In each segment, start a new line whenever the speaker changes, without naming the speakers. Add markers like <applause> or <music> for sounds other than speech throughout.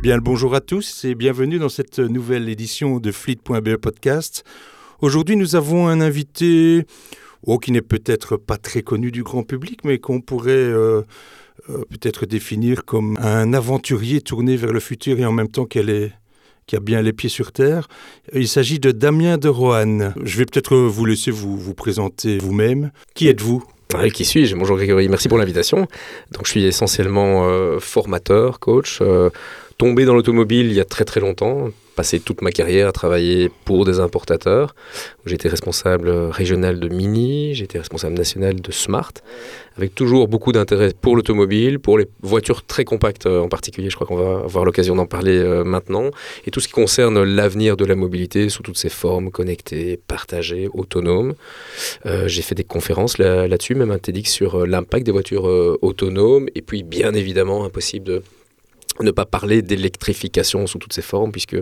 Bien le bonjour à tous et bienvenue dans cette nouvelle édition de Fleet.be Podcast. Aujourd'hui, nous avons un invité oh, qui n'est peut-être pas très connu du grand public, mais qu'on pourrait euh, euh, peut-être définir comme un aventurier tourné vers le futur et en même temps qu'elle est qui a bien les pieds sur terre. Il s'agit de Damien de Roanne. Je vais peut-être vous laisser vous, vous présenter vous-même. Qui êtes-vous?
Qui suis-je? Bonjour Grégory, merci pour l'invitation. Donc je suis essentiellement euh, formateur, coach, tombé dans l'automobile il y a très très longtemps, passé toute ma carrière à travailler pour des importateurs. J'étais responsable régional de Mini, j'étais responsable national de Smart, avec toujours beaucoup d'intérêt pour l'automobile, pour les voitures très compactes euh, en particulier. Je crois qu'on va avoir l'occasion d'en parler euh, maintenant. Et tout ce qui concerne l'avenir de la mobilité sous toutes ses formes, connectées, partagées, autonomes. Euh, j'ai fait des conférences là-dessus, même un TEDx sur l'impact des voitures autonomes. Et puis, bien évidemment, impossible de ne pas parler d'électrification sous toutes ses formes, puisque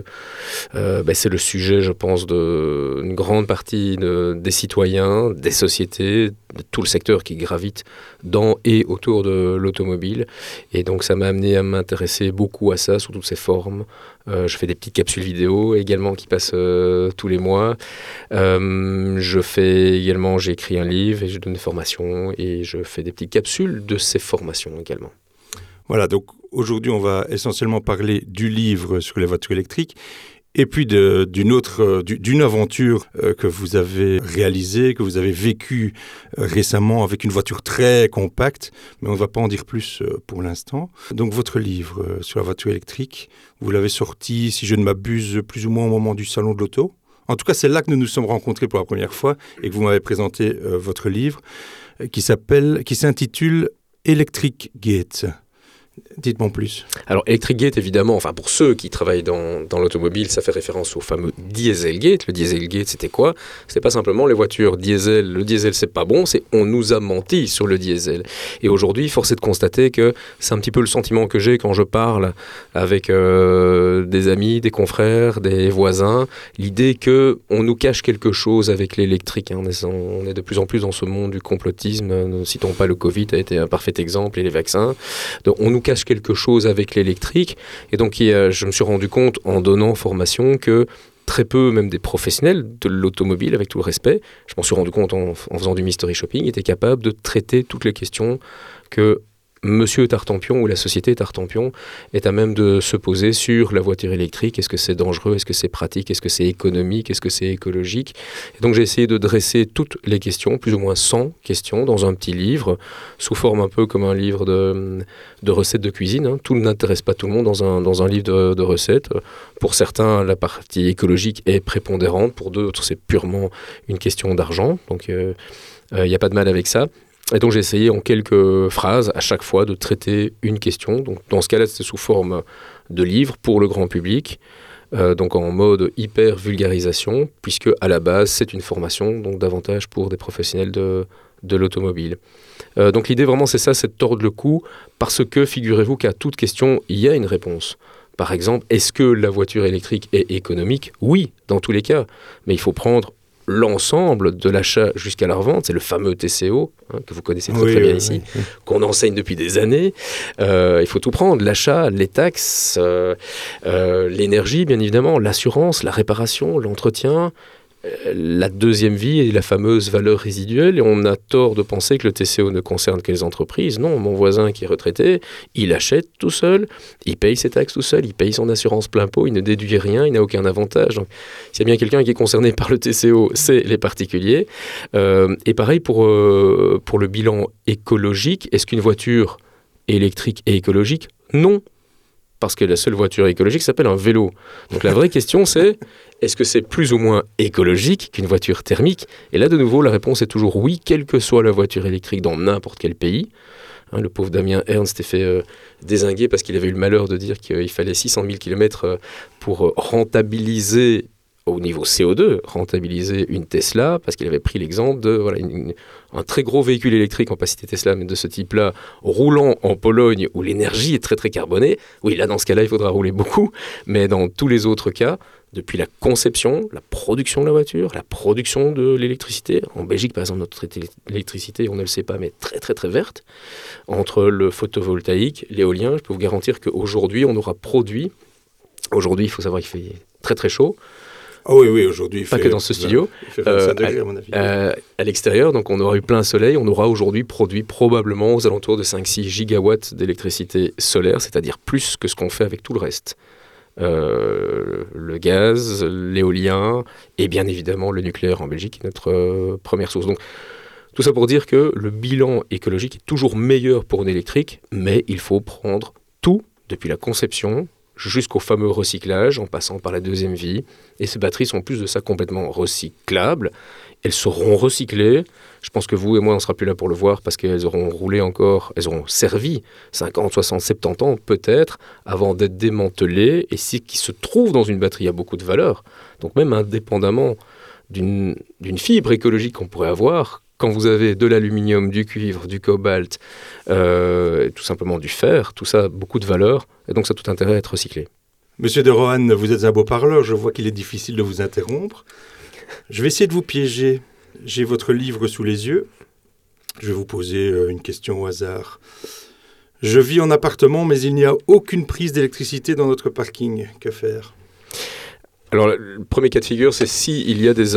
euh, ben, c'est le sujet, je pense, d'une grande partie des citoyens, des sociétés, de tout le secteur qui gravite dans et autour de l'automobile. Et donc ça m'a amené à m'intéresser beaucoup à ça, sous toutes ses formes. Euh, je fais des petites capsules vidéo également qui passent euh, tous les mois. je fais également, j'ai écrit un livre et je donne des formations et je fais des petites capsules de ces formations également.
Voilà, donc aujourd'hui, on va essentiellement parler du livre sur les voitures électriques et puis d'une autre, euh, d'une aventure euh, que vous avez réalisée, que vous avez vécue euh, récemment avec une voiture très compacte, mais on ne va pas en dire plus pour l'instant. Donc votre livre sur la voiture électrique, vous l'avez sorti, si je ne m'abuse, plus ou moins au moment du salon de l'auto. En tout cas, c'est là que nous nous sommes rencontrés pour la première fois et que vous m'avez présenté votre livre qui s'appelle, qui s'intitule Electric Gate. Dites-moi plus.
Alors, Electric Gate, évidemment, enfin, pour ceux qui travaillent dans, l'automobile, ça fait référence au fameux Dieselgate. Le Dieselgate, c'était quoi? C'était pas simplement les voitures diesel. Le diesel, c'est pas bon, c'est on nous a menti sur le diesel. Et aujourd'hui, force est de constater que c'est un petit peu le sentiment que j'ai quand je parle avec euh, des amis, des confrères, des voisins. L'idée que on nous cache quelque chose avec l'électrique. Hein. On, est, on est de plus en plus dans ce monde du complotisme. Ne citons pas le Covid, a été un parfait exemple, et les vaccins. Donc, on nous cache quelque chose avec l'électrique. Et donc, je me suis rendu compte en donnant formation que très peu, même des professionnels de l'automobile, avec tout le respect, je m'en suis rendu compte en, en, faisant du mystery shopping, étaient capables de traiter toutes les questions que Monsieur Tartampion ou la société Tartampion est à même de se poser sur la voiture électrique. Est-ce que c'est dangereux? Est-ce que c'est pratique? Est-ce que c'est économique? Est-ce que c'est écologique? Et donc j'ai essayé de dresser toutes les questions, plus ou moins 100 questions, dans un petit livre, sous forme un peu comme un livre de, recettes de cuisine. Hein. Tout n'intéresse pas tout le monde dans un, dans un livre de, recettes. Pour certains, la partie écologique est prépondérante. Pour d'autres, c'est purement une question d'argent. Donc il euh, n'y euh, a pas de mal avec ça. Et donc j'ai essayé en quelques phrases à chaque fois de traiter une question. Donc dans ce cas-là, c'était sous forme de livre pour le grand public, euh, donc en mode hyper vulgarisation, puisque à la base c'est une formation, donc davantage pour des professionnels de, de l'automobile. Euh, donc l'idée vraiment c'est ça, c'est de tordre le cou, parce que figurez-vous qu'à toute question il y a une réponse. Par exemple, est-ce que la voiture électrique est économique? Oui, dans tous les cas. Mais il faut prendre l'ensemble de l'achat jusqu'à la revente, c'est le fameux TCO, hein, que vous connaissez très, très bien ici, qu'on enseigne depuis des années. Euh, il faut tout prendre, l'achat, les taxes, euh, euh, l'énergie, bien évidemment, l'assurance, la réparation, l'entretien, la deuxième vie est la fameuse valeur résiduelle et on a tort de penser que le TCO ne concerne que les entreprises. Non, mon voisin qui est retraité, il achète tout seul, il paye ses taxes tout seul, il paye son assurance plein pot, il ne déduit rien, il n'a aucun avantage. Donc, s'il y a bien quelqu'un qui est concerné par le TCO, c'est les particuliers. Euh, et pareil pour, euh, pour le bilan écologique, est-ce qu'une voiture électrique est écologique? Non, parce que la seule voiture écologique s'appelle un vélo. Donc la vraie question c'est est-ce que c'est plus ou moins écologique qu'une voiture thermique? Et là de nouveau la réponse est toujours oui, quelle que soit la voiture électrique dans n'importe quel pays. Hein, le pauvre Damien Ernst s'était fait euh, désinguer parce qu'il avait eu le malheur de dire qu'il fallait 600 000 km pour rentabiliser au niveau CO2, rentabiliser une Tesla, parce qu'il avait pris l'exemple de voilà, un très gros véhicule électrique en capacité Tesla, mais de ce type-là, roulant en Pologne où l'énergie est très très carbonée. Oui, là, dans ce cas-là, il faudra rouler beaucoup, mais dans tous les autres cas, depuis la conception, la production de la voiture, la production de l'électricité. En Belgique, par exemple, notre électricité, on ne le sait pas, mais très très très verte. Entre le photovoltaïque, l'éolien, je peux vous garantir qu'aujourd'hui, on aura produit Aujourd'hui, il faut savoir qu'il fait très très chaud.
Ah oui, oui, aujourd'hui.
Pas que dans ce studio.
Il fait 25 degrés, à mon avis.
Euh, à l'extérieur, donc on aura eu plein soleil, on aura aujourd'hui produit probablement aux alentours de 5-6 gigawatts d'électricité solaire, c'est-à-dire plus que ce qu'on fait avec tout le reste. Euh, le gaz, l'éolien et bien évidemment le nucléaire en Belgique, notre euh, première source. Donc tout ça pour dire que le bilan écologique est toujours meilleur pour une électrique, mais il faut prendre tout depuis la conception jusqu'au fameux recyclage en passant par la deuxième vie. Et ces batteries sont plus de ça complètement recyclables. Elles seront recyclées. Je pense que vous et moi, on ne sera plus là pour le voir parce qu'elles auront roulé encore, elles auront servi 50, 60, 70 ans peut-être avant d'être démantelées. Et ce qui se trouve dans une batterie a beaucoup de valeur. Donc même indépendamment d'une fibre écologique qu'on pourrait avoir, quand vous avez de l'aluminium, du cuivre, du cobalt, euh, tout simplement du fer, tout ça a beaucoup de valeur, et donc ça a tout intérêt à être recyclé.
Monsieur de Rohan, vous êtes un beau parleur, je vois qu'il est difficile de vous interrompre. Je vais essayer de vous piéger. J'ai votre livre sous les yeux. Je vais vous poser euh, une question au hasard. Je vis en appartement, mais il n'y a aucune prise d'électricité dans notre parking. Que faire?
Alors, le premier cas de figure, c'est s'il y a des,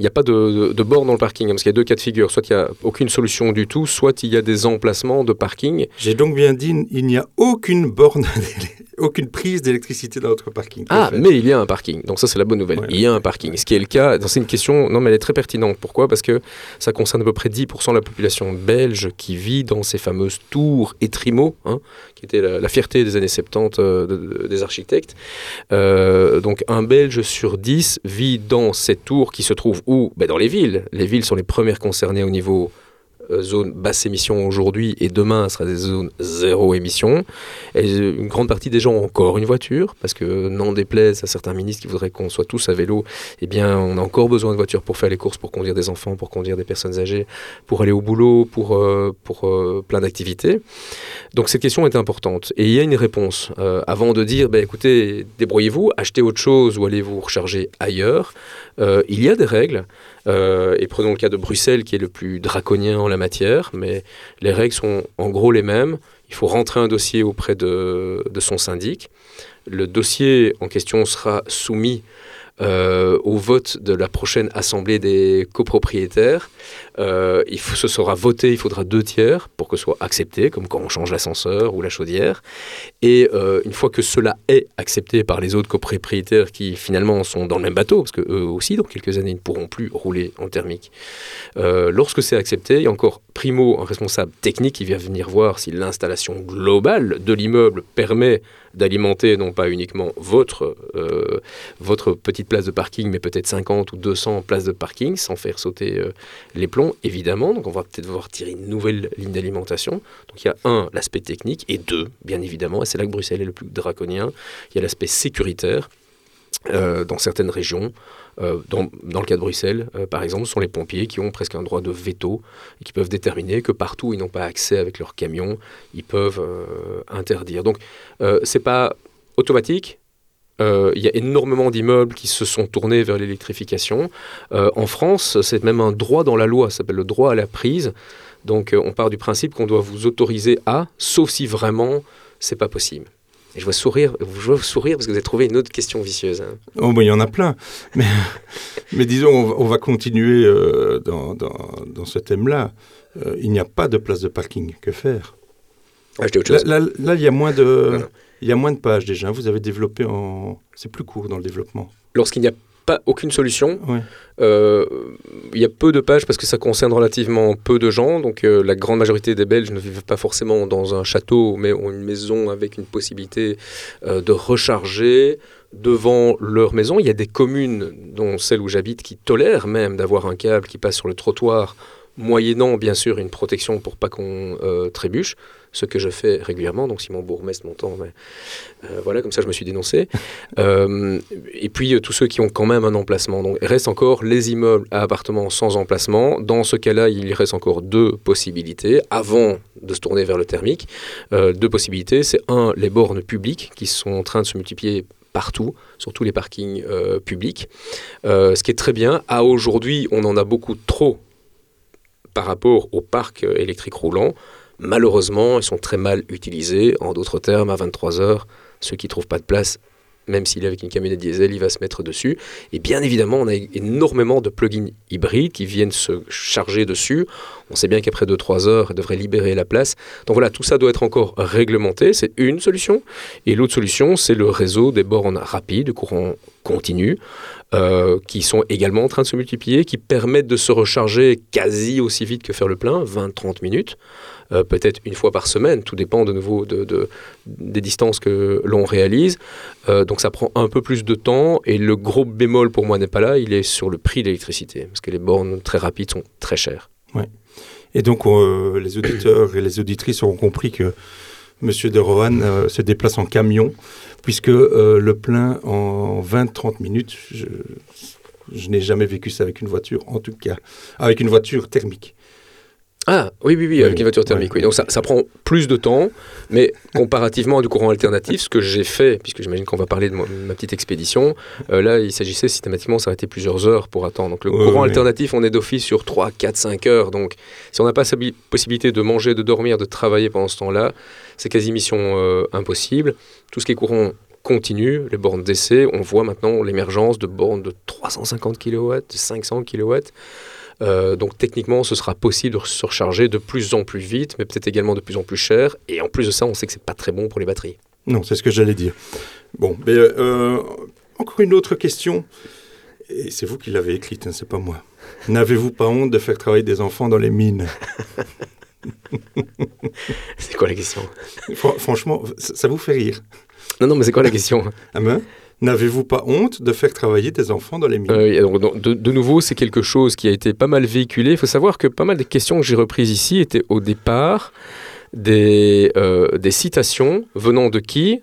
il n'y a pas de, de, borne dans le parking, hein, parce qu'il y a deux cas de figure. Soit il n'y a aucune solution du tout, soit il y a des emplacements de parking.
J'ai donc bien dit, il n'y a aucune borne, aucune prise d'électricité dans notre parking.
Ah, mais il y a un parking. Donc ça, c'est la bonne nouvelle. Il y a un parking. Ce qui est le cas, c'est une question, non, mais elle est très pertinente. Pourquoi? Parce que ça concerne à peu près 10% de la population belge qui vit dans ces fameuses tours et hein, qui était la, fierté des années 70 euh, des architectes. Euh, donc un Belge sur 10 vit dans ces tours qui se trouvent où ben Dans les villes. Les villes sont les premières concernées au niveau euh, zone basse émission aujourd'hui et demain ce sera des zones zéro émission. Et une grande partie des gens ont encore une voiture parce que n'en déplaise à certains ministres qui voudraient qu'on soit tous à vélo, eh bien on a encore besoin de voiture pour faire les courses, pour conduire des enfants, pour conduire des personnes âgées, pour aller au boulot, pour, euh, pour euh, plein d'activités. Donc cette question est importante et il y a une réponse. avant de dire, ben, écoutez, débrouillez-vous, achetez autre chose ou allez vous recharger ailleurs, il y a des règles. Euh, et prenons le cas de Bruxelles qui est le plus draconien en la matière, mais les règles sont en gros les mêmes. Il faut rentrer un dossier auprès de, son syndic. Le dossier en question sera soumis euh, au vote de la prochaine assemblée des copropriétaires. Euh, il faut, sera voté, il faudra deux tiers pour que ce soit accepté, comme quand on change l'ascenseur ou la chaudière. Et euh, une fois que cela est accepté par les autres copropriétaires qui finalement sont dans le même bateau, parce qu'eux aussi, dans quelques années, ne pourront plus rouler en thermique, lorsque c'est accepté, il y a encore primo un responsable technique qui vient venir voir si l'installation globale de l'immeuble permet d'alimenter non pas uniquement votre, euh, votre petite place de parking, mais peut-être 50 ou 200 places de parking sans faire sauter euh, les plombs, évidemment. Donc on va peut-être devoir tirer une nouvelle ligne d'alimentation. Donc il y a un, l'aspect technique, et deux, bien évidemment, et c'est là que Bruxelles est le plus draconien, il y a l'aspect sécuritaire. Euh, dans certaines régions, euh, dans, le cas de Bruxelles, euh, par exemple, ce sont les pompiers qui ont presque un droit de veto et qui peuvent déterminer que partout où ils n'ont pas accès avec leur camion, ils peuvent interdire. Donc, c'est pas automatique. Il y a énormément d'immeubles qui se sont tournés vers l'électrification. en France, c'est même un droit dans la loi, ça s'appelle le droit à la prise. Donc, on part du principe qu'on doit vous autoriser à, sauf si vraiment c'est pas possible. Et je vois sourire, je vois sourire parce que vous avez trouvé une autre question vicieuse. Hein.
Oh, il y en a plein. <laughs> Mais, mais disons, on, va continuer euh, dans, dans, ce thème-là. Euh, il n'y a pas de place de parking. Que faire?
Ah, autre chose.
Là, là, il, y a moins de, il y a moins de pages déjà. Vous avez développé en... C'est plus court dans le développement.
Lorsqu'il n'y a pas aucune solution. Euh, il y a peu de pages parce que ça concerne relativement peu de gens. Donc euh, la grande majorité des Belges ne vivent pas forcément dans un château, mais ont une maison avec une possibilité euh, de recharger devant leur maison. Il y a des communes, dont celle où j'habite, qui tolèrent même d'avoir un câble qui passe sur le trottoir moyennant bien sûr une protection pour pas qu'on euh, trébuche, ce que je fais régulièrement. Donc si mon bourgmestre m'entend, mais, euh, voilà, comme ça je me suis dénoncé. <laughs> Euh, et puis tous ceux qui ont quand même un emplacement. Donc il reste encore les immeubles à appartements sans emplacement. Dans ce cas-là, il reste encore deux possibilités avant de se tourner vers le thermique. deux possibilités, c'est un, les bornes publiques qui sont en train de se multiplier partout, sur tous les parkings publics. ce qui est très bien. À aujourd'hui, on en a beaucoup trop par rapport au parc électrique roulant, malheureusement, ils sont très mal utilisés. En d'autres termes, à 23 heures, ceux qui ne trouvent pas de place même s'il est avec une camionnette diesel, il va se mettre dessus. Et bien évidemment, on a énormément de plugins hybrides qui viennent se charger dessus. On sait bien qu'après 2-3 heures, il devrait libérer la place. Donc voilà, tout ça doit être encore réglementé. C'est une solution. Et l'autre solution, c'est le réseau des bornes rapides, de courant continu, euh, qui sont également en train de se multiplier, qui permettent de se recharger quasi aussi vite que faire le plein, 20-30 minutes. Euh, peut-être une fois par semaine, tout dépend de nouveau de, des distances que l'on réalise. Euh, donc ça prend un peu plus de temps et le gros bémol pour moi n'est pas là, il est sur le prix de l'électricité, parce que les bornes très rapides sont très chères.
Ouais. Et donc euh, les auditeurs et les auditrices auront compris que M. De Rohan se déplace en camion, puisque le plein en 20-30 minutes, je, je n'ai jamais vécu ça avec une voiture, en tout cas, avec une voiture thermique.
Ah oui, oui, oui, avec une voiture thermique. Oui. Donc ça, ça, prend plus de temps, mais comparativement à du courant alternatif, ce que j'ai fait, puisque j'imagine qu'on va parler de ma, petite expédition, euh, là il s'agissait systématiquement de s'arrêter plusieurs heures pour attendre. Donc le courant alternatif, on est d'office sur 3, 4, 5 heures. Donc si on n'a pas la possibilité de manger, de dormir, de travailler pendant ce temps-là, c'est quasi mission euh, impossible. Tout ce qui est courant continu, les bornes d'essai, on voit maintenant l'émergence de bornes de 350 kW, de 500 kW. Euh, donc techniquement, ce sera possible de se recharger de plus en plus vite, mais peut-être également de plus en plus cher. Et en plus de ça, on sait que c'est pas très bon pour les batteries.
Non, c'est ce que j'allais dire. Bon, mais euh, encore une autre question. Et c'est vous qui l'avez écrite, hein, c'est pas moi. N'avez-vous pas honte de faire travailler des enfants dans les mines? <laughs>
C'est quoi la question?
Franchement, ça vous fait rire
Non, non, mais c'est quoi la question?
Ah ben? N'avez-vous pas honte de faire travailler des enfants dans les mines?
Euh, de, nouveau, c'est quelque chose qui a été pas mal véhiculé. Il faut savoir que pas mal des questions que j'ai reprises ici étaient au départ des, euh, citations venant de qui?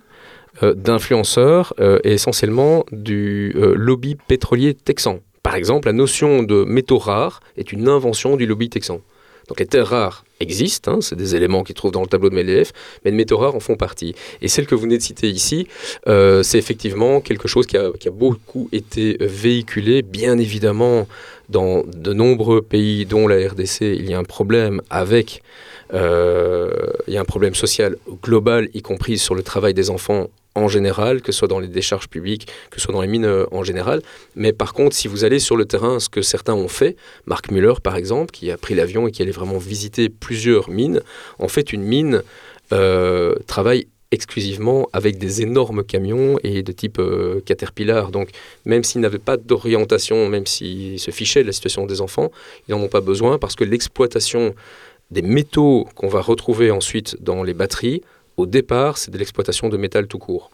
Euh, D'influenceurs et essentiellement du lobby pétrolier texan. Par exemple, la notion de métaux rares est une invention du lobby texan. Donc les terres rares existent, hein, c'est des éléments qui se trouvent dans le tableau de Mendeleev, mais les métaux rares en font partie. Et celle que vous venez de citer ici, euh, c'est effectivement quelque chose qui a, beaucoup été véhiculé, bien évidemment, dans de nombreux pays, dont la RDC, il y a un problème avec, euh, il y a un problème social global, y compris sur le travail des enfants en général, que ce soit dans les décharges publiques, que ce soit dans les mines euh, en général. Mais par contre, si vous allez sur le terrain, ce que certains ont fait, Marc Müller par exemple, qui a pris l'avion et qui allait vraiment visiter plusieurs mines, en fait une mine euh, travaille exclusivement avec des énormes camions et de type euh, Caterpillar. Donc même s'ils n'avaient pas d'orientation, même s'ils se fichaient de la situation des enfants, ils n'en ont pas besoin parce que l'exploitation des métaux qu'on va retrouver ensuite dans les batteries au départ, c'est de l'exploitation de métal tout court.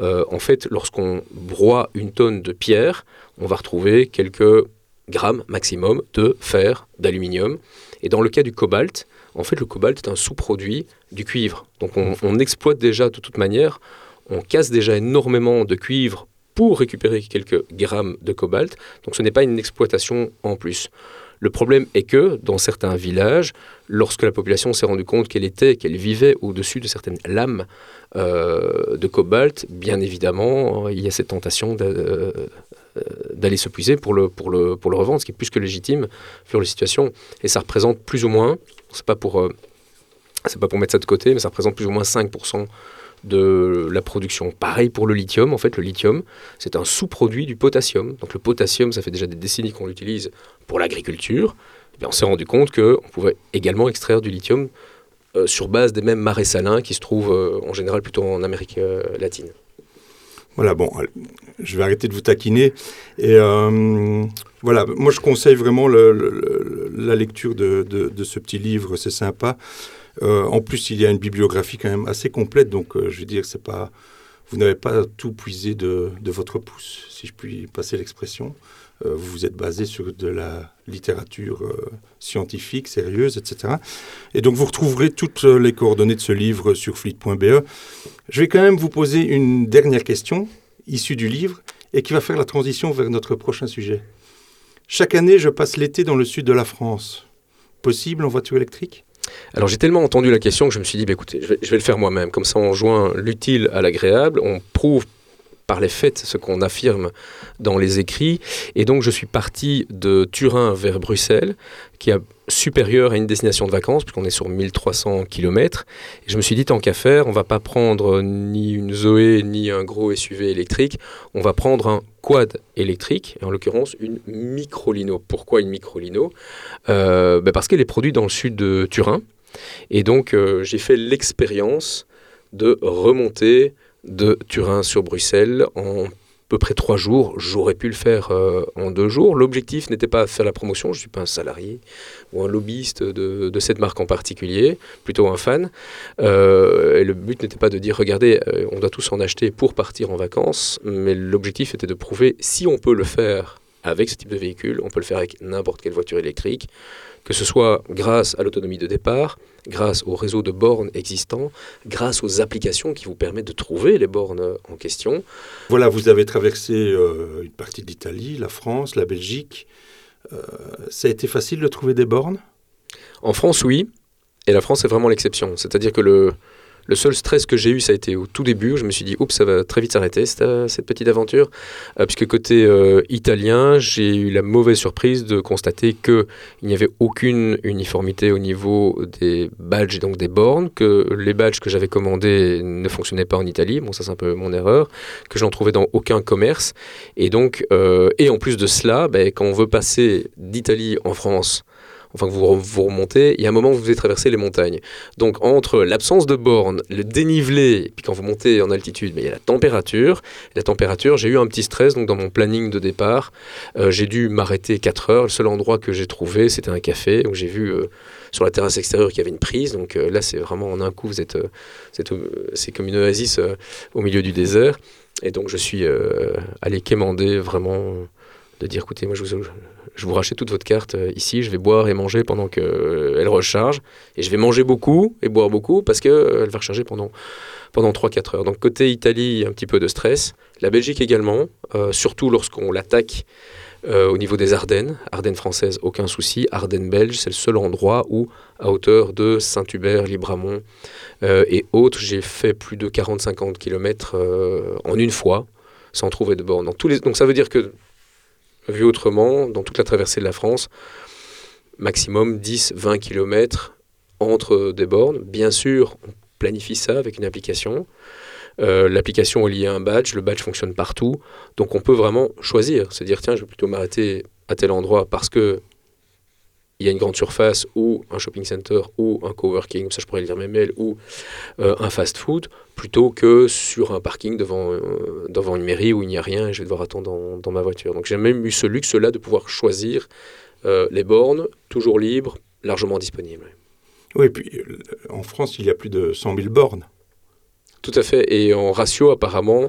Euh, en fait, lorsqu'on broie une tonne de pierre, on va retrouver quelques grammes maximum de fer, d'aluminium. Et dans le cas du cobalt, en fait, le cobalt est un sous-produit du cuivre. Donc on, on, exploite déjà de toute manière, on casse déjà énormément de cuivre pour récupérer quelques grammes de cobalt. Donc ce n'est pas une exploitation en plus. Le problème est que dans certains villages, lorsque la population s'est rendue compte qu'elle était, qu'elle vivait au-dessus de certaines lames euh, de cobalt, bien évidemment, il y a cette tentation euh, d'aller se puiser pour le, revendre, ce qui est plus que légitime sur les situations. Et ça représente plus ou moins, c'est pas. Euh, pas pour mettre ça de côté, mais ça représente plus ou moins 5% de la production. Pareil pour le lithium. En fait, le lithium, c'est un sous-produit du potassium. Donc le potassium, ça fait déjà des décennies qu'on l'utilise pour l'agriculture. Eh on s'est rendu compte qu'on pouvait également extraire du lithium euh, sur base des mêmes marais salins qui se trouvent euh, en général plutôt en Amérique euh, latine.
Voilà, bon, je vais arrêter de vous taquiner. Et voilà, moi je conseille vraiment la lecture de, ce petit livre, c'est sympa. Euh, en plus, il y a une bibliographie quand même assez complète, donc euh, je veux dire, c'est pas, vous n'avez pas tout puisé de, votre pouce, si je puis passer l'expression. Euh, vous vous êtes basé sur de la littérature scientifique, sérieuse, etc. Et donc, vous retrouverez toutes les coordonnées de ce livre sur fleet.be. Je vais quand même vous poser une dernière question, issue du livre, et qui va faire la transition vers notre prochain sujet. Chaque année, je passe l'été dans le sud de la France. Possible en voiture électrique?
Alors j'ai tellement entendu la question que je me suis dit, bah, écoutez, je vais, le faire moi-même. Comme ça, on joint l'utile à l'agréable, on prouve par les faits ce qu'on affirme dans les écrits. Et donc je suis parti de Turin vers Bruxelles, qui est supérieure à une destination de vacances, puisqu'on est sur 1300 km. Et je me suis dit, tant qu'à faire, on va pas prendre ni une Zoé, ni un gros SUV électrique, on va prendre un quad électrique, en l'occurrence une microlino. Pourquoi une microlino? Euh, ben Parce qu'elle est produite dans le sud de Turin. Et donc euh, j'ai fait l'expérience de remonter de Turin sur Bruxelles en peu près trois jours. J'aurais pu le faire euh, en deux jours. L'objectif n'était pas de faire la promotion, je ne suis pas un salarié ou un lobbyiste de, cette marque en particulier, plutôt un fan. Euh, et le but n'était pas de dire, regardez, euh, on doit tous en acheter pour partir en vacances, mais l'objectif était de prouver si on peut le faire avec ce type de véhicule, on peut le faire avec n'importe quelle voiture électrique, que ce soit grâce à l'autonomie de départ, grâce au réseau de bornes existants, grâce aux applications qui vous permettent de trouver les bornes en question.
Voilà, vous avez traversé euh, une partie de l'Italie, la France, la Belgique. Euh, ça a été facile de trouver des bornes?
En France, oui. Et la France est vraiment l'exception. C'est-à-dire que le, le seul stress que j'ai eu, ça a été au tout début. Je me suis dit, oups, ça va très vite s'arrêter, cette, euh, cette, petite aventure. Euh, puisque côté euh, italien, j'ai eu la mauvaise surprise de constater qu'il n'y avait aucune uniformité au niveau des badges et donc des bornes, que les badges que j'avais commandés ne fonctionnaient pas en Italie. Bon, ça, c'est un peu mon erreur. Que je n'en trouvais dans aucun commerce. Et donc, et en plus de cela, ben, quand on veut passer d'Italie en France, enfin que vous, vous remontez, il y a un moment où vous devez traverser les montagnes. Donc entre l'absence de bornes, le dénivelé, puis quand vous montez en altitude, mais il y a la température. La température, j'ai eu un petit stress donc dans mon planning de départ. Euh, j'ai dû m'arrêter 4 heures. Le seul endroit que j'ai trouvé, c'était un café où j'ai vu euh, sur la terrasse extérieure qu'il y avait une prise. Donc euh, là, c'est vraiment en un coup, vous êtes, c'est comme une oasis au milieu du désert. Et donc je suis allé quémander vraiment de dire écoutez, moi je vous, je vous rachète toute votre carte euh, ici, je vais boire et manger pendant qu'elle euh, recharge, et je vais manger beaucoup et boire beaucoup parce qu'elle euh, va recharger pendant, pendant 3-4 heures. Donc côté Italie, un petit peu de stress, la Belgique également, surtout lorsqu'on l'attaque au niveau des Ardennes, Ardennes françaises, aucun souci, Ardennes belges, c'est le seul endroit où, à hauteur de Saint-Hubert, Libramont et autres, j'ai fait plus de 40-50 km en une fois, sans trouver de borne. Donc ça veut dire que Vu autrement, dans toute la traversée de la France, maximum 10-20 km entre des bornes. Bien sûr, on planifie ça avec une application. Euh, l'application est liée à un badge, le badge fonctionne partout, donc on peut vraiment choisir, se dire tiens, je vais plutôt m'arrêter à tel endroit parce que il y a une grande surface ou un shopping center ou un coworking, ça je pourrais lire mes mails, ou euh, un fast-food, plutôt que sur un parking devant, euh, devant une mairie où il n'y a rien et je vais devoir attendre dans, ma voiture. Donc j'ai même eu ce luxe-là de pouvoir choisir euh, les bornes, toujours libres, largement disponibles.
Oui, et puis en France, il y a plus de 100 000 bornes.
Tout à fait, et en ratio apparemment,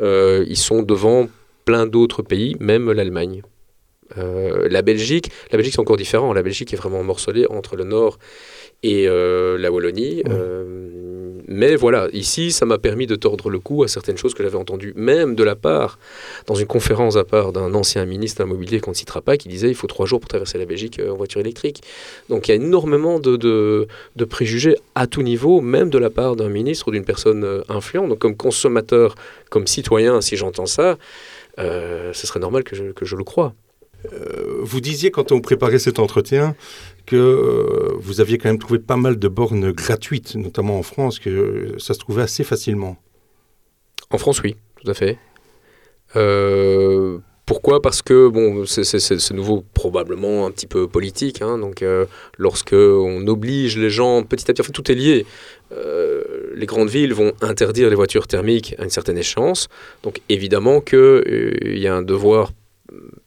ils sont devant plein d'autres pays, même l'Allemagne. Euh, la Belgique, la Belgique c'est encore différent. La Belgique est vraiment morcelée entre le nord et euh, la Wallonie. Euh, mais voilà, ici, ça m'a permis de tordre le cou à certaines choses que j'avais entendues, même de la part, dans une conférence à part d'un ancien ministre immobilier qu'on ne citera pas, qui disait il faut trois jours pour traverser la Belgique en voiture électrique. Donc il y a énormément de, de, préjugés à tout niveau, même de la part d'un ministre ou d'une personne influente. Donc comme consommateur, comme citoyen, si j'entends ça, ce serait normal que je, que je le croie.
Euh, vous disiez quand on préparait cet entretien que euh, vous aviez quand même trouvé pas mal de bornes gratuites, notamment en France, que ça se trouvait assez facilement.
En France, oui, tout à fait. Euh, pourquoi? Parce que bon, c'est nouveau probablement un petit peu politique. Hein, donc, on oblige les gens petit à petit, tout est lié. les grandes villes vont interdire les voitures thermiques à une certaine échéance. Donc, évidemment qu'il y a un devoir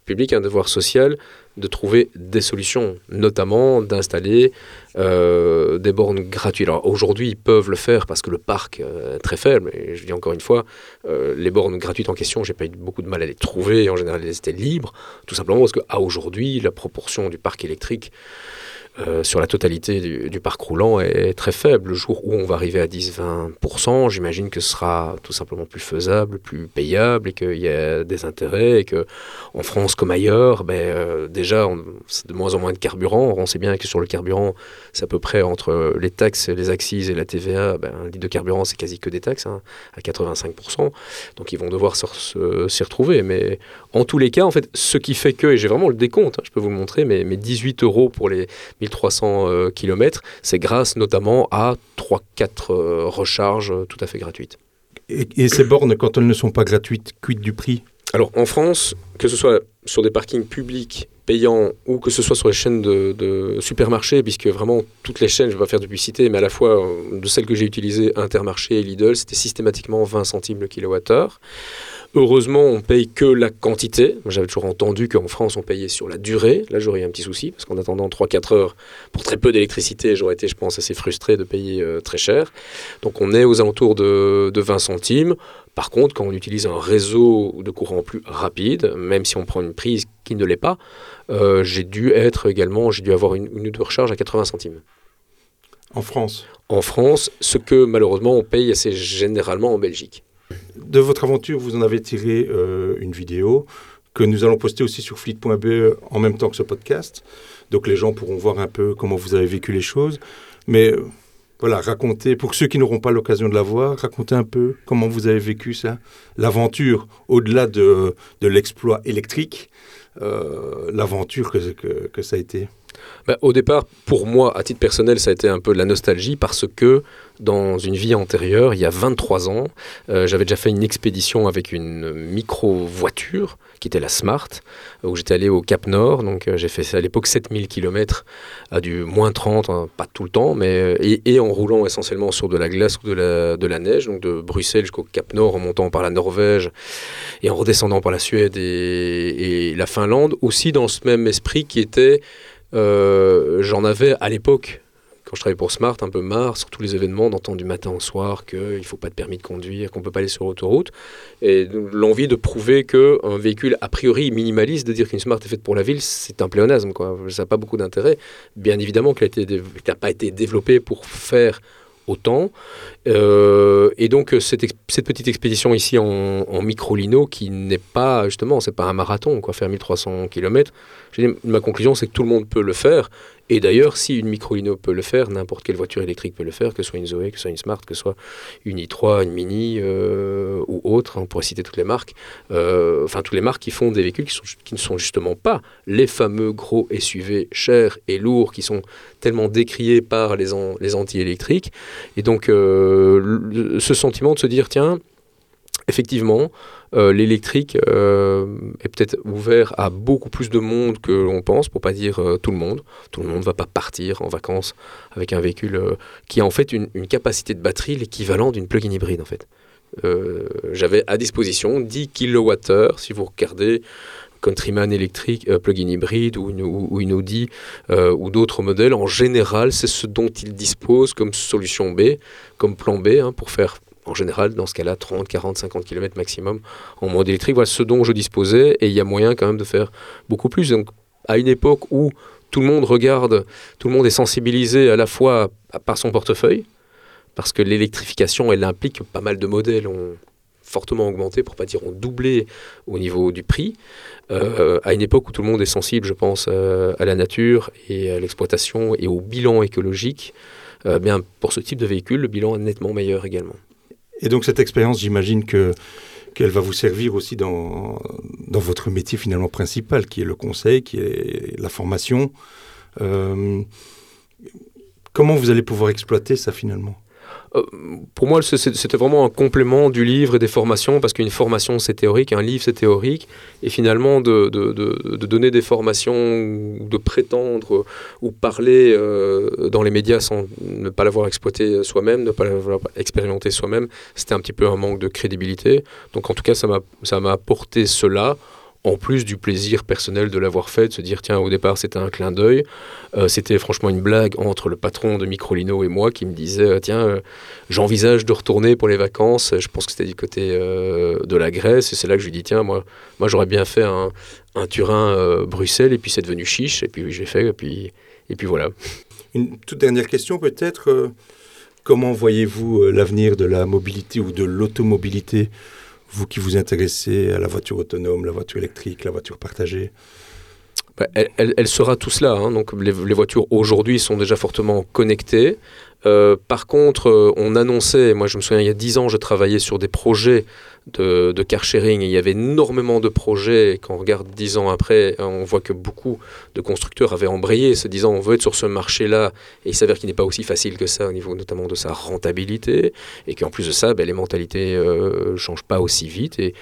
public, un devoir social de trouver des solutions, notamment d'installer euh, des bornes gratuites. Alors aujourd'hui, ils peuvent le faire parce que le parc euh, est très faible. Et je dis encore une fois, euh, les bornes gratuites en question, j'ai pas eu beaucoup de mal à les trouver. En général, elles étaient libres, tout simplement parce qu'à aujourd'hui, la proportion du parc électrique sur la totalité du, parc roulant est très faible. Le jour où on va arriver à 10-20%, j'imagine que ce sera tout simplement plus faisable, plus payable et qu'il y a des intérêts et que en France comme ailleurs, ben, déjà, c'est de moins en moins de carburant. On sait bien que sur le carburant, c'est à peu près entre les taxes, les accises et la TVA, ben, un litre de carburant, c'est quasi que des taxes, hein, à 85%. Donc ils vont devoir s'y retrouver. Mais en tous les cas, en fait, ce qui fait que, et j'ai vraiment le décompte, hein, je peux vous le montrer, mais, mais 18 euros pour les 1300 euh, km, c'est grâce notamment à 3-4 euh, recharges tout à fait gratuites.
Et, ces bornes, quand elles ne sont pas gratuites, quid du prix?
Alors en France, que ce soit sur des parkings publics ou que ce soit sur les chaînes de, supermarchés, puisque vraiment toutes les chaînes, je ne vais pas faire de publicité, mais à la fois euh, de celles que j'ai utilisées, Intermarché et Lidl, c'était systématiquement 20 centimes le kilowattheure. Heureusement, on paye que la quantité. J'avais toujours entendu qu'en France, on payait sur la durée. Là, j'aurais eu un petit souci, parce qu'en attendant 3-4 heures pour très peu d'électricité, j'aurais été, je pense, assez frustré de payer euh, très cher. Donc, on est aux alentours de, 20 centimes. Par contre, quand on utilise un réseau de courant plus rapide, même si on prend une prise qui ne l'est pas, euh, j'ai dû être également, j'ai dû avoir une de recharge à 80 centimes.
En France?
En France, ce que malheureusement on paye assez généralement en Belgique.
De votre aventure, vous en avez tiré euh, une vidéo que nous allons poster aussi sur fleet.be en même temps que ce podcast. Donc les gens pourront voir un peu comment vous avez vécu les choses. Mais euh, voilà, racontez, pour ceux qui n'auront pas l'occasion de la voir, racontez un peu comment vous avez vécu ça, l'aventure, au-delà de, de l'exploit électrique, euh, l'aventure que, que, que ça a été.
Bah, au départ, pour moi, à titre personnel, ça a été un peu de la nostalgie parce que dans une vie antérieure, il y a 23 ans, euh, j'avais déjà fait une expédition avec une micro-voiture qui était la Smart, où j'étais allé au Cap Nord. Donc euh, j'ai fait à l'époque 7000 km à du moins 30, hein, pas tout le temps, mais euh, et, en roulant essentiellement sur de la glace ou de la, neige, donc de Bruxelles jusqu'au Cap Nord, en montant par la Norvège et en redescendant par la Suède et, la Finlande, aussi dans ce même esprit qui était j'en avais à l'époque, quand je travaillais pour Smart, un peu marre sur tous les événements d'entendre du matin au soir qu'il ne faut pas de permis de conduire, qu'on ne peut pas aller sur l'autoroute. Et l'envie de prouver qu'un véhicule a priori minimaliste, de dire qu'une Smart est faite pour la ville, c'est un pléonasme. Quoi. Ça n'a pas beaucoup d'intérêt. Bien évidemment qu'elle n'a pas été développée pour faire autant. Euh, et donc cette, cette, petite expédition ici en, micro-lino qui n'est pas justement, c'est pas un marathon, quoi, faire 1300 km. Ma conclusion, c'est que tout le monde peut le faire et d'ailleurs, si une micro-lino peut le faire, n'importe quelle voiture électrique peut le faire, que ce soit une Zoé, que ce soit une Smart, que ce soit une i3, une Mini euh, ou autre, on pourrait citer toutes les marques, euh, enfin toutes les marques qui font des véhicules qui, sont, qui, ne sont justement pas les fameux gros SUV chers et lourds qui sont tellement décriés par les, les anti-électriques. Et donc, euh, ce sentiment de se dire, tiens, effectivement, euh, l'électrique euh, est peut-être ouvert à beaucoup plus de monde que l'on pense, pour pas dire euh, tout le monde. Tout le monde ne va pas partir en vacances avec un véhicule qui a en fait une, capacité de batterie l'équivalent d'une plug-in hybride en fait. J'avais à disposition 10 kWh si vous regardez Countryman électrique, plug-in hybride ou une, ou, Audi ou d'autres modèles. En général, c'est ce dont ils disposent comme solution B, comme plan B hein, pour faire en général, dans ce cas-là, 30, 40, 50 km maximum en mode électrique. Voilà ce dont je disposais et il y a moyen quand même de faire beaucoup plus. Donc, à une époque où tout le monde regarde, tout le monde est sensibilisé à la fois par son portefeuille, parce que l'électrification, elle implique pas mal de modèles, ont fortement augmenté, pour pas dire ont doublé au niveau du prix, euh, à une époque où tout le monde est sensible, je pense, euh, à la nature et à l'exploitation et au bilan écologique, euh, bien pour ce type de véhicule, le bilan est nettement meilleur également.
Et donc cette expérience, j'imagine que qu'elle va vous servir aussi dans, dans votre métier finalement principal, qui est le conseil, qui est la formation. Comment vous allez pouvoir exploiter ça finalement?
Euh, pour moi, c'était vraiment un complément du livre et des formations, parce qu'une formation, c'est théorique, un livre, c'est théorique, et finalement, de, donner des formations, de prétendre ou parler euh, dans les médias sans ne pas l'avoir exploité soi-même, ne pas l'avoir expérimenté soi-même, c'était un petit peu un manque de crédibilité. Donc, en tout cas, ça m'a apporté cela en plus du plaisir personnel de l'avoir fait, de se dire tiens au départ c'était un clin d'œil, euh, c'était franchement une blague entre le patron de Microlino et moi qui me disait euh, tiens euh, j'envisage de retourner pour les vacances, je pense que c'était du côté de la Grèce. Et c'est là que je lui dis tiens moi moi j'aurais bien fait un, un Turin Bruxelles. Et puis c'est devenu chiche. Et puis j'ai fait. Et puis et puis voilà.
Une toute dernière question peut-être comment voyez-vous l'avenir de la mobilité ou de l'automobilité vous qui vous intéressez à la voiture autonome, la voiture électrique, la voiture partagée
bah, elle, sera tout cela. Hein. Donc les, voitures aujourd'hui sont déjà fortement connectées. Euh, par contre, euh, on annonçait, moi je me souviens il y a 10 ans, je travaillais sur des projets de, car sharing. il y avait énormément de projets. Quand on regarde dix ans après, on voit que beaucoup de constructeurs avaient embrayé, se disant on veut être sur ce marché-là. Et il s'avère qu'il n'est pas aussi facile que ça au niveau notamment de sa rentabilité. Et qu'en plus de ça, ben, les mentalités ne euh, changent pas aussi vite. Et,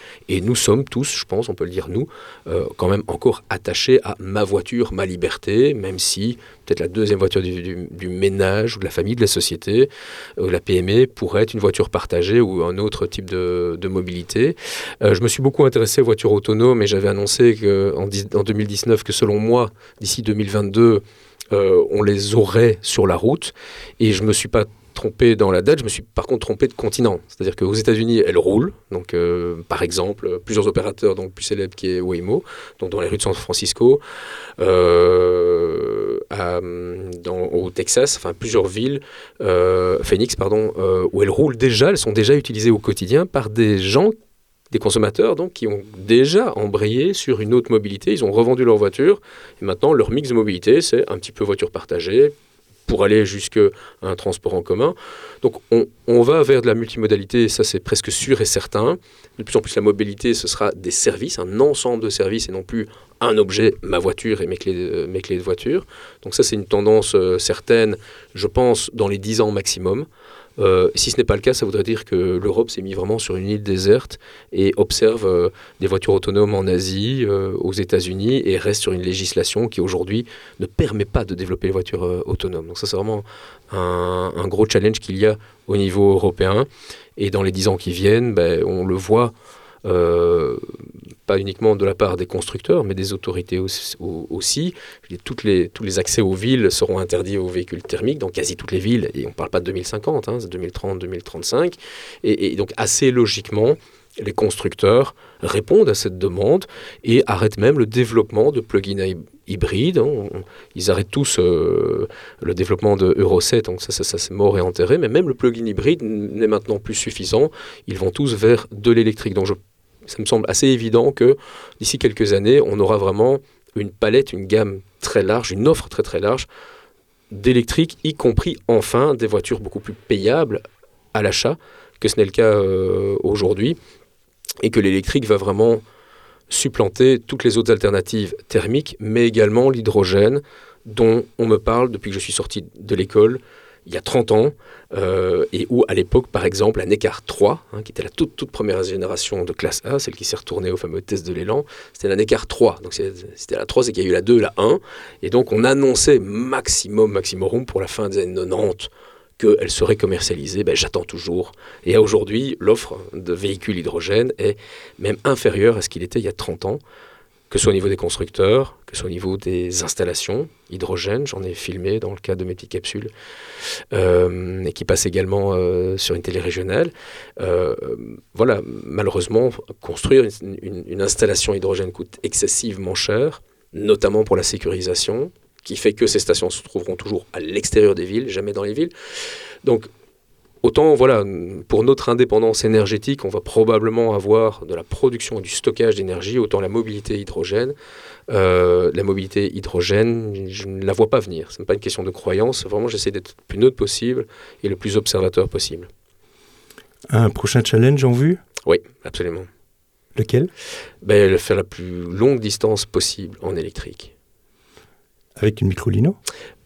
nous sommes tous, je pense, on peut le dire nous, euh, quand même encore attachés à ma voiture, ma liberté, même si peut-être la deuxième voiture du, ménage ou de la famille, de la société, euh, la PME, pourrait être une voiture partagée ou un autre type de, de mobilité euh, je me suis beaucoup intéressé aux voitures autonomes et j'avais annoncé en, 2019 que selon moi, d'ici 2022, euh, on les aurait sur la route. Et je ne me suis pas trompé dans la date, je me suis par contre trompé de continent. C'est-à-dire qu'aux États-Unis, elles roulent. Donc, euh, par exemple, plusieurs opérateurs, donc plus célèbres qui est Waymo, donc dans les rues de San Francisco, dans, au Texas, enfin plusieurs villes, Phoenix, pardon, où elles roulent déjà, elles sont déjà utilisées au quotidien par des gens des consommateurs donc qui ont déjà embrayé sur une autre mobilité, ils ont revendu leur voiture et maintenant leur mix de mobilité c'est un petit peu voiture partagée, pour aller jusqu'à un transport en commun. Donc on, va vers de la multimodalité, ça c'est presque sûr et certain. De plus en plus la mobilité, ce sera des services, un ensemble de services et non plus un objet, ma voiture et mes clés, de, mes clés de voiture. Donc ça c'est une tendance euh, certaine, je pense, dans les 10 ans maximum. Euh, si ce n'est pas le cas, ça voudrait dire que l'Europe s'est mise vraiment sur une île déserte et observe euh, des voitures autonomes en Asie, euh, aux États-Unis, et reste sur une législation qui aujourd'hui ne permet pas de développer les voitures autonomes. Donc ça, c'est vraiment un, gros challenge qu'il y a au niveau européen. Et dans les dix ans qui viennent, ben, on le voit pas uniquement de la part des constructeurs, mais des autorités aussi. Les, tous les accès aux villes seront interdits aux véhicules thermiques dans quasi toutes les villes, et on ne parle pas de 2050, hein, c'est 2030, 2035. Et, donc assez logiquement, les constructeurs répondent à cette demande et arrêtent même le développement de plugins hybrides. Hein. Ils arrêtent tous euh, le développement de Euro 7, donc ça, ça, ça c'est mort et enterré, mais même le plugin hybride n'est maintenant plus suffisant. Ils vont tous vers de l'électrique. Donc je ça me semble assez évident que d'ici quelques années, on aura vraiment une palette, une gamme très large, une offre très très large d'électrique, y compris enfin des voitures beaucoup plus payables à l'achat que ce n'est le cas euh, aujourd'hui, et que l'électrique va vraiment supplanter toutes les autres alternatives thermiques, mais également l'hydrogène, dont on me parle depuis que je suis sorti de l'école, il y a 30 ans, euh, et où à l'époque, par exemple, la Neckar 3, hein, qui était la toute, toute première génération de classe A, celle qui s'est retournée au fameux test de l'élan, c'était la Neckar 3. Donc c'était la 3, c'est qu'il y a eu la 2, la 1, et donc on annonçait maximum, maximum pour la fin des années 90 qu'elle serait commercialisée, ben, j'attends toujours. Et aujourd'hui, l'offre de véhicules hydrogène est même inférieure à ce qu'il était il y a 30 ans que ce soit au niveau des constructeurs, que ce soit au niveau des installations hydrogène, j'en ai filmé dans le cas de mes petites capsules, euh, et qui passent également euh, sur une télé régionale. Euh, voilà, malheureusement, construire une, installation hydrogène coûte excessivement cher, notamment pour la sécurisation, qui fait que ces stations se trouveront toujours à l'extérieur des villes, jamais dans les villes. Donc Autant, voilà, pour notre indépendance énergétique, on va probablement avoir de la production et du stockage d'énergie, autant la mobilité hydrogène. Euh, la mobilité hydrogène, je ne la vois pas venir. Ce n'est pas une question de croyance. Vraiment, j'essaie d'être le plus neutre possible et le plus observateur possible.
Un prochain challenge en vue?
Oui, absolument.
Lequel?
Ben, Faire la plus longue distance possible en électrique.
Avec une microlino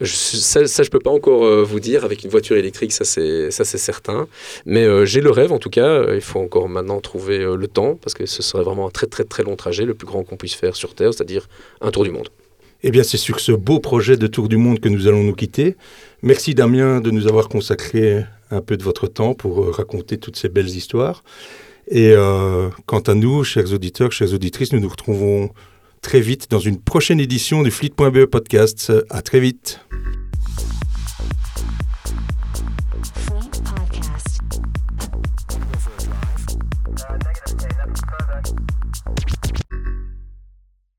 ça, ça, je peux pas encore euh, vous dire. Avec une voiture électrique, ça c'est ça c'est certain. Mais euh, j'ai le rêve en tout cas. Euh, il faut encore maintenant trouver le temps parce que ce serait vraiment un très très très long trajet, le plus grand qu'on puisse faire sur Terre, c'est-à-dire un tour du monde.
Eh bien, c'est sur ce beau projet de tour du monde que nous allons nous quitter. Merci Damien de nous avoir consacré un peu de votre temps pour raconter toutes ces belles histoires. Et quant à nous, chers auditeurs, chères auditrices, nous nous retrouvons très vite dans une prochaine édition du Fleet.be podcast. À très vite.